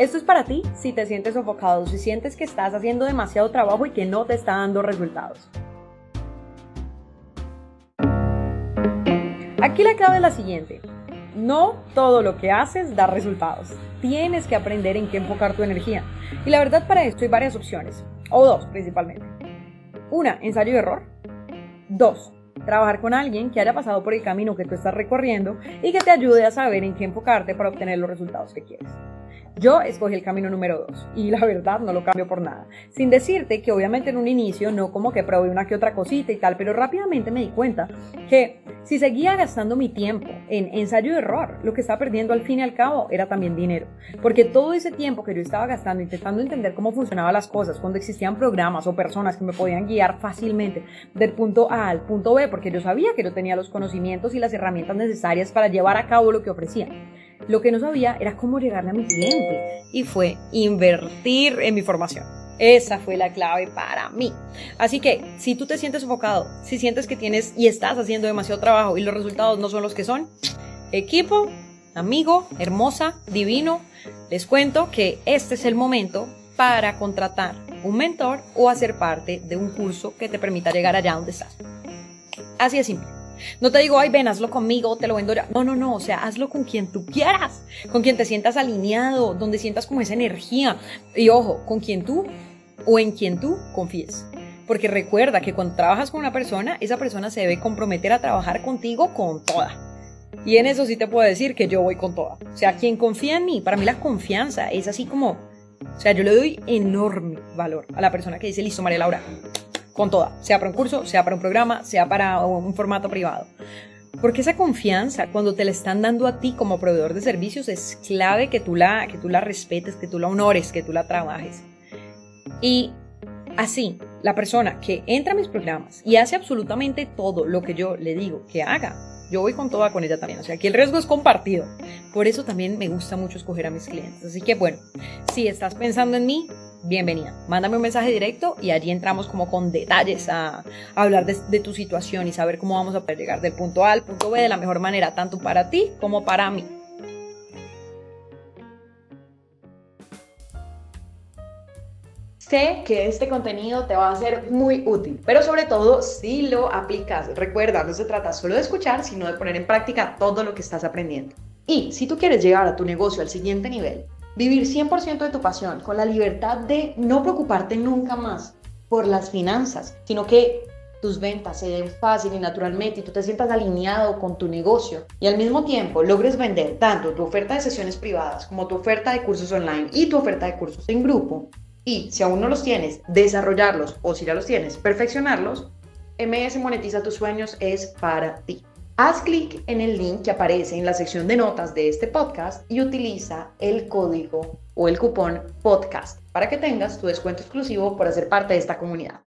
esto es para ti si te sientes sofocado, si sientes que estás haciendo demasiado trabajo y que no te está dando resultados. Aquí la clave es la siguiente. No todo lo que haces da resultados. Tienes que aprender en qué enfocar tu energía. Y la verdad para esto hay varias opciones, o dos principalmente. Una, ensayo y error. Dos, trabajar con alguien que haya pasado por el camino que tú estás recorriendo y que te ayude a saber en qué enfocarte para obtener los resultados que quieres. Yo escogí el camino número dos y la verdad no lo cambio por nada. Sin decirte que obviamente en un inicio no como que probé una que otra cosita y tal, pero rápidamente me di cuenta que si seguía gastando mi tiempo en ensayo y error, lo que estaba perdiendo al fin y al cabo era también dinero. Porque todo ese tiempo que yo estaba gastando intentando entender cómo funcionaban las cosas, cuando existían programas o personas que me podían guiar fácilmente del punto A al punto B, porque yo sabía que yo tenía los conocimientos y las herramientas necesarias para llevar a cabo lo que ofrecía. Lo que no sabía era cómo llegarle a mi cliente y fue invertir en mi formación. Esa fue la clave para mí. Así que si tú te sientes enfocado, si sientes que tienes y estás haciendo demasiado trabajo y los resultados no son los que son, equipo, amigo, hermosa, divino, les cuento que este es el momento para contratar un mentor o hacer parte de un curso que te permita llegar allá donde estás. Así de simple. No te digo, ay, ven, hazlo conmigo, te lo vendo. No, no, no, o sea, hazlo con quien tú quieras, con quien te sientas alineado, donde sientas como esa energía. Y ojo, con quien tú o en quien tú confíes. Porque recuerda que cuando trabajas con una persona, esa persona se debe comprometer a trabajar contigo con toda. Y en eso sí te puedo decir que yo voy con toda. O sea, quien confía en mí, para mí la confianza es así como, o sea, yo le doy enorme valor a la persona que dice, listo, María Laura, con toda, sea para un curso, sea para un programa, sea para un formato privado. Porque esa confianza, cuando te la están dando a ti como proveedor de servicios, es clave que tú la, que tú la respetes, que tú la honores, que tú la trabajes. Y así, la persona que entra a mis programas y hace absolutamente todo lo que yo le digo que haga, yo voy con toda con ella también. O sea, aquí el riesgo es compartido. Por eso también me gusta mucho escoger a mis clientes. Así que bueno, si estás pensando en mí, bienvenida. Mándame un mensaje directo y allí entramos como con detalles a, hablar de, tu situación y saber cómo vamos a poder llegar del punto A al punto B de la mejor manera, tanto para ti como para mí. Sé que este contenido te va a ser muy útil, pero sobre todo si lo aplicas. Recuerda, no se trata solo de escuchar, sino de poner en práctica todo lo que estás aprendiendo. Y si tú quieres llegar a tu negocio al siguiente nivel, Vivir 100% de tu pasión, con la libertad de no preocuparte nunca más por las finanzas, sino que tus ventas se den fácil y naturalmente y tú te sientas alineado con tu negocio y al mismo tiempo logres vender tanto tu oferta de sesiones privadas como tu oferta de cursos online y tu oferta de cursos en grupo y si aún no los tienes, desarrollarlos o si ya los tienes, perfeccionarlos, MS Monetiza tus sueños es para ti. Haz clic en el link que aparece en la sección de notas de este podcast y utiliza el código o el cupón podcast para que tengas tu descuento exclusivo por hacer parte de esta comunidad.